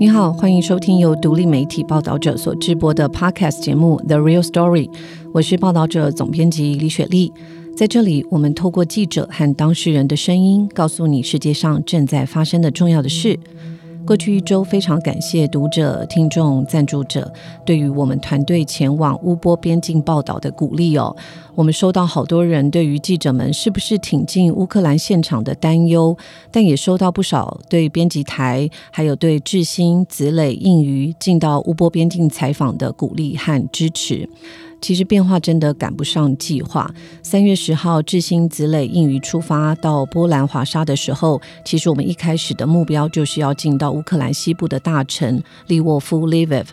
你好，欢迎收听由独立媒体报道者所直播的 Podcast 节目《The Real Story》。我是报道者总编辑李雪莉，在这里，我们透过记者和当事人的声音，告诉你世界上正在发生的重要的事。过去一周，非常感谢读者、听众、赞助者对于我们团队前往乌波边境报道的鼓励哦。我们收到好多人对于记者们是不是挺进乌克兰现场的担忧，但也收到不少对编辑台还有对志新、子磊、应瑜进到乌波边境采访的鼓励和支持。其实变化真的赶不上计划。三月十号，智新子磊应于出发到波兰华沙的时候，其实我们一开始的目标就是要进到乌克兰西部的大城利沃夫 （Lviv）。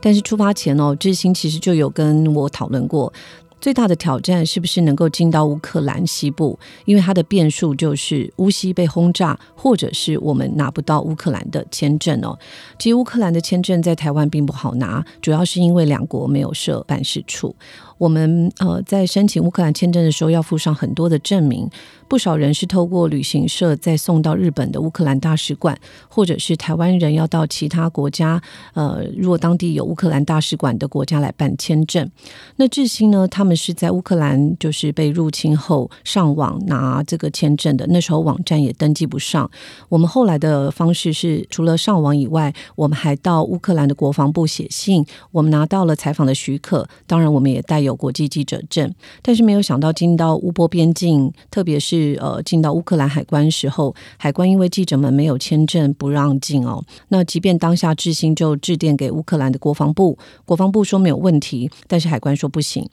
但是出发前哦，智新其实就有跟我讨论过。最大的挑战是不是能够进到乌克兰西部？因为它的变数就是乌西被轰炸，或者是我们拿不到乌克兰的签证哦。其实乌克兰的签证在台湾并不好拿，主要是因为两国没有设办事处。我们呃在申请乌克兰签证的时候要附上很多的证明，不少人是透过旅行社再送到日本的乌克兰大使馆，或者是台湾人要到其他国家，呃，如果当地有乌克兰大使馆的国家来办签证。那智兴呢，他们是在乌克兰就是被入侵后上网拿这个签证的，那时候网站也登记不上。我们后来的方式是，除了上网以外，我们还到乌克兰的国防部写信，我们拿到了采访的许可，当然我们也带有。有国际记者证，但是没有想到进到乌波边境，特别是呃进到乌克兰海关时候，海关因为记者们没有签证不让进哦。那即便当下智新就致电给乌克兰的国防部，国防部说没有问题，但是海关说不行。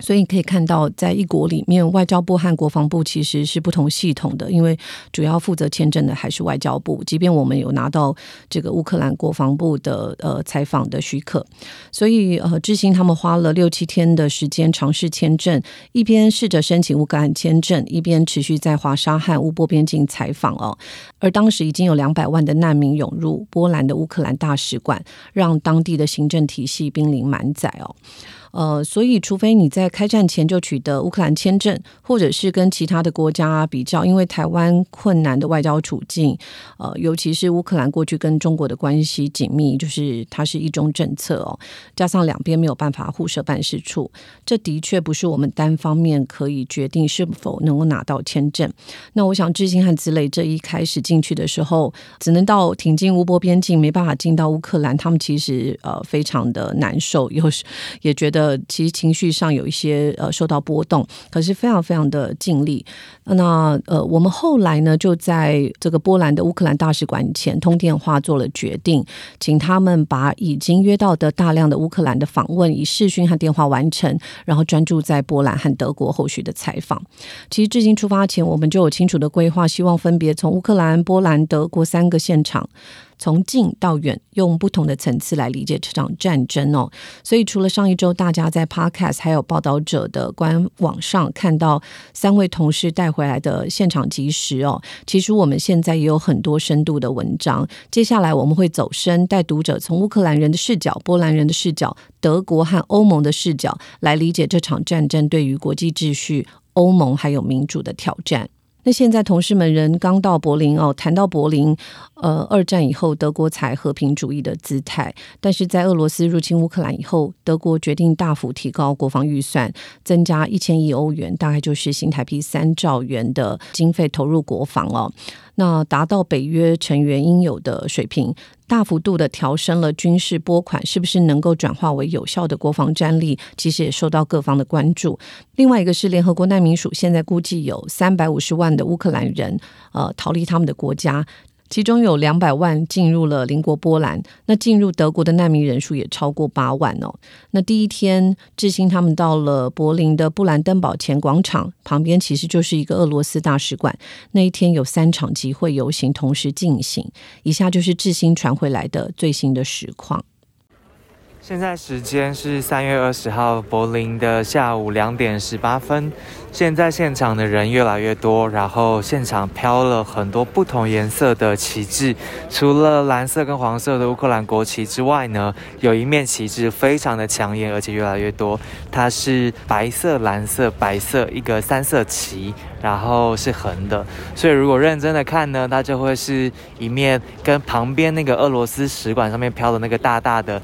所以你可以看到，在一国里面，外交部和国防部其实是不同系统的，因为主要负责签证的还是外交部。即便我们有拿到这个乌克兰国防部的呃采访的许可，所以呃，智兴他们花了六七天的时间尝试签证，一边试着申请乌克兰签证，一边持续在华沙和乌波边境采访哦。而当时已经有两百万的难民涌入波兰的乌克兰大使馆，让当地的行政体系濒临满载哦。呃，所以除非你在开战前就取得乌克兰签证，或者是跟其他的国家比较，因为台湾困难的外交处境，呃，尤其是乌克兰过去跟中国的关系紧密，就是它是一中政策哦，加上两边没有办法互设办事处，这的确不是我们单方面可以决定是否能够拿到签证。那我想，知青和之类这一开始进去的时候，只能到挺进乌波边境，没办法进到乌克兰，他们其实呃非常的难受，又是也觉得。呃，其实情绪上有一些呃受到波动，可是非常非常的尽力。那呃，我们后来呢，就在这个波兰的乌克兰大使馆前通电话做了决定，请他们把已经约到的大量的乌克兰的访问以视讯和电话完成，然后专注在波兰和德国后续的采访。其实至今出发前，我们就有清楚的规划，希望分别从乌克兰、波兰、德国三个现场。从近到远，用不同的层次来理解这场战争哦。所以，除了上一周大家在 Podcast 还有报道者的官网上看到三位同事带回来的现场即时哦，其实我们现在也有很多深度的文章。接下来我们会走深，带读者从乌克兰人的视角、波兰人的视角、德国和欧盟的视角来理解这场战争对于国际秩序、欧盟还有民主的挑战。那现在同事们人刚到柏林哦，谈到柏林，呃，二战以后德国才和平主义的姿态，但是在俄罗斯入侵乌克兰以后，德国决定大幅提高国防预算，增加一千亿欧元，大概就是新台币三兆元的经费投入国防哦。那达到北约成员应有的水平，大幅度的调升了军事拨款，是不是能够转化为有效的国防战力？其实也受到各方的关注。另外一个是联合国难民署，现在估计有三百五十万的乌克兰人，呃，逃离他们的国家。其中有两百万进入了邻国波兰，那进入德国的难民人数也超过八万哦。那第一天，志兴他们到了柏林的布兰登堡前广场旁边，其实就是一个俄罗斯大使馆。那一天有三场集会游行同时进行。以下就是志兴传回来的最新的实况。现在时间是三月二十号柏林的下午两点十八分。现在现场的人越来越多，然后现场飘了很多不同颜色的旗帜。除了蓝色跟黄色的乌克兰国旗之外呢，有一面旗帜非常的抢眼，而且越来越多。它是白色、蓝色、白色一个三色旗，然后是横的。所以如果认真的看呢，它就会是一面跟旁边那个俄罗斯使馆上面飘的那个大大的。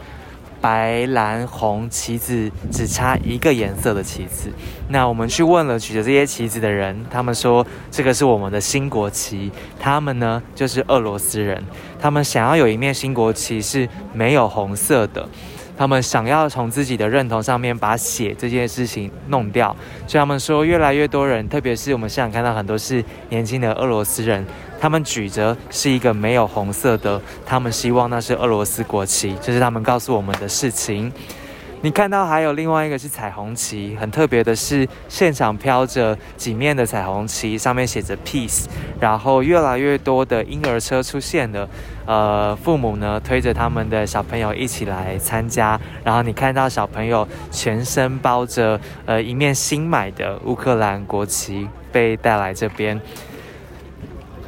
白蓝红旗子只差一个颜色的旗子。那我们去问了举着这些旗子的人，他们说这个是我们的新国旗。他们呢就是俄罗斯人，他们想要有一面新国旗是没有红色的。他们想要从自己的认同上面把血这件事情弄掉。所以他们说，越来越多人，特别是我们现场看到很多是年轻的俄罗斯人。他们举着是一个没有红色的，他们希望那是俄罗斯国旗，这是他们告诉我们的事情。你看到还有另外一个是彩虹旗，很特别的是，现场飘着几面的彩虹旗，上面写着 peace，然后越来越多的婴儿车出现了，呃，父母呢推着他们的小朋友一起来参加，然后你看到小朋友全身包着呃一面新买的乌克兰国旗被带来这边。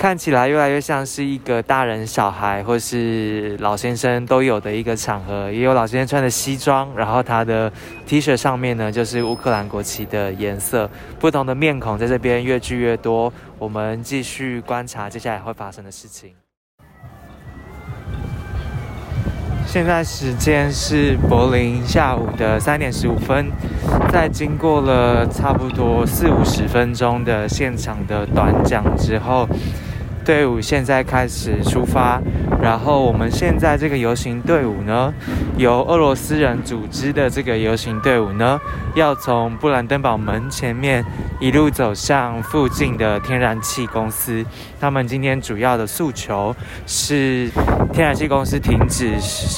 看起来越来越像是一个大人、小孩或是老先生都有的一个场合，也有老先生穿的西装，然后他的 T 恤上面呢就是乌克兰国旗的颜色。不同的面孔在这边越聚越多，我们继续观察接下来会发生的事情。现在时间是柏林下午的三点十五分，在经过了差不多四五十分钟的现场的短讲之后。队伍现在开始出发，然后我们现在这个游行队伍呢，由俄罗斯人组织的这个游行队伍呢，要从布兰登堡门前面一路走向附近的天然气公司。他们今天主要的诉求是天然气公司停止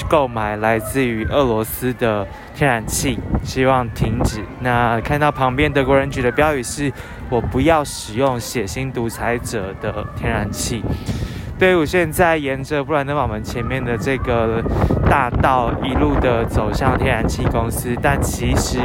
购买来自于俄罗斯的天然气，希望停止。那看到旁边德国人举的标语是。我不要使用血腥独裁者的天然气。队伍现在沿着布兰登堡门前面的这个大道一路的走向天然气公司，但其实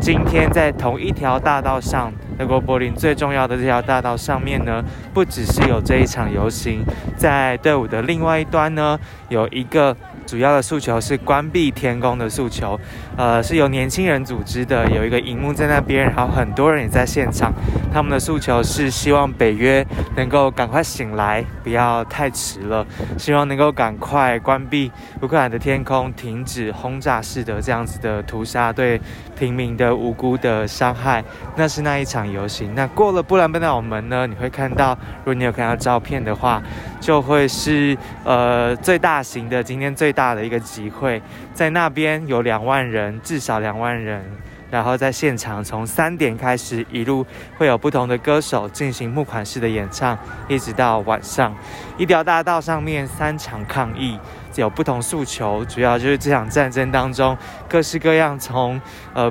今天在同一条大道上，德国柏林最重要的这条大道上面呢，不只是有这一场游行，在队伍的另外一端呢，有一个。主要的诉求是关闭天宫的诉求，呃，是由年轻人组织的，有一个荧幕在那边，然后很多人也在现场。他们的诉求是希望北约能够赶快醒来，不要太迟了，希望能够赶快关闭乌克兰的天空，停止轰炸式的这样子的屠杀对平民的无辜的伤害。那是那一场游行。那过了布兰登堡门呢？你会看到，如果你有看到照片的话，就会是呃最大型的今天最。大的一个集会，在那边有两万人，至少两万人。然后在现场从三点开始，一路会有不同的歌手进行募款式的演唱，一直到晚上。一条大道上面三场抗议，有不同诉求，主要就是这场战争当中各式各样从呃。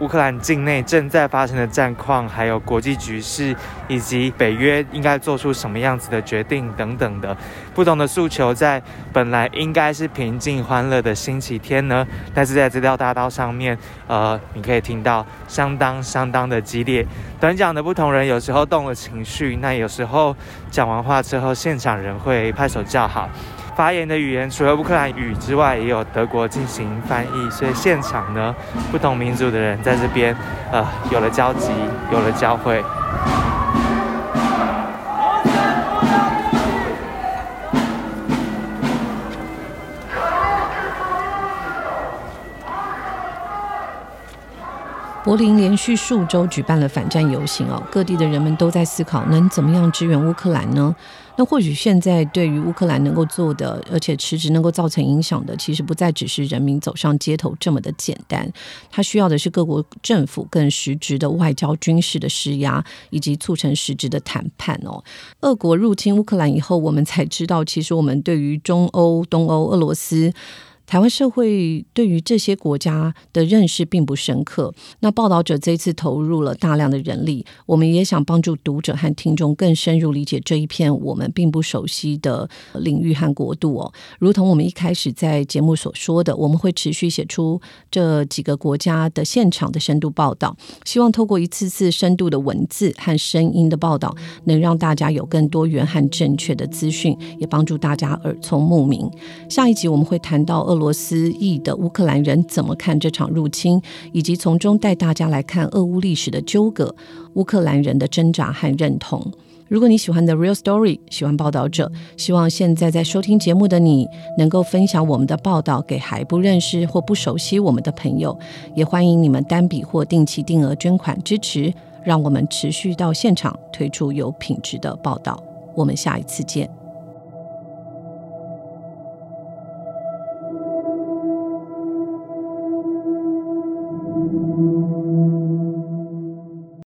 乌克兰境内正在发生的战况，还有国际局势，以及北约应该做出什么样子的决定等等的不同的诉求，在本来应该是平静欢乐的星期天呢，但是在这条大道上面，呃，你可以听到相当相当的激烈。短讲的不同人有时候动了情绪，那有时候讲完话之后，现场人会拍手叫好。发言的语言除了乌克兰语之外，也有德国进行翻译，所以现场呢，不同民族的人在这边，呃，有了交集，有了交汇。柏林连续数周举办了反战游行哦，各地的人们都在思考能怎么样支援乌克兰呢？那或许现在对于乌克兰能够做的，而且实质能够造成影响的，其实不再只是人民走上街头这么的简单。它需要的是各国政府更实质的外交、军事的施压，以及促成实质的谈判哦。俄国入侵乌克兰以后，我们才知道，其实我们对于中欧、东欧、俄罗斯。台湾社会对于这些国家的认识并不深刻。那报道者这次投入了大量的人力，我们也想帮助读者和听众更深入理解这一片我们并不熟悉的领域和国度哦。如同我们一开始在节目所说的，我们会持续写出这几个国家的现场的深度报道，希望透过一次次深度的文字和声音的报道，能让大家有更多元和正确的资讯，也帮助大家耳聪目明。下一集我们会谈到俄罗斯裔的乌克兰人怎么看这场入侵，以及从中带大家来看俄乌历史的纠葛、乌克兰人的挣扎和认同。如果你喜欢 The Real Story，喜欢报道者，希望现在在收听节目的你能够分享我们的报道给还不认识或不熟悉我们的朋友，也欢迎你们单笔或定期定额捐款支持，让我们持续到现场推出有品质的报道。我们下一次见。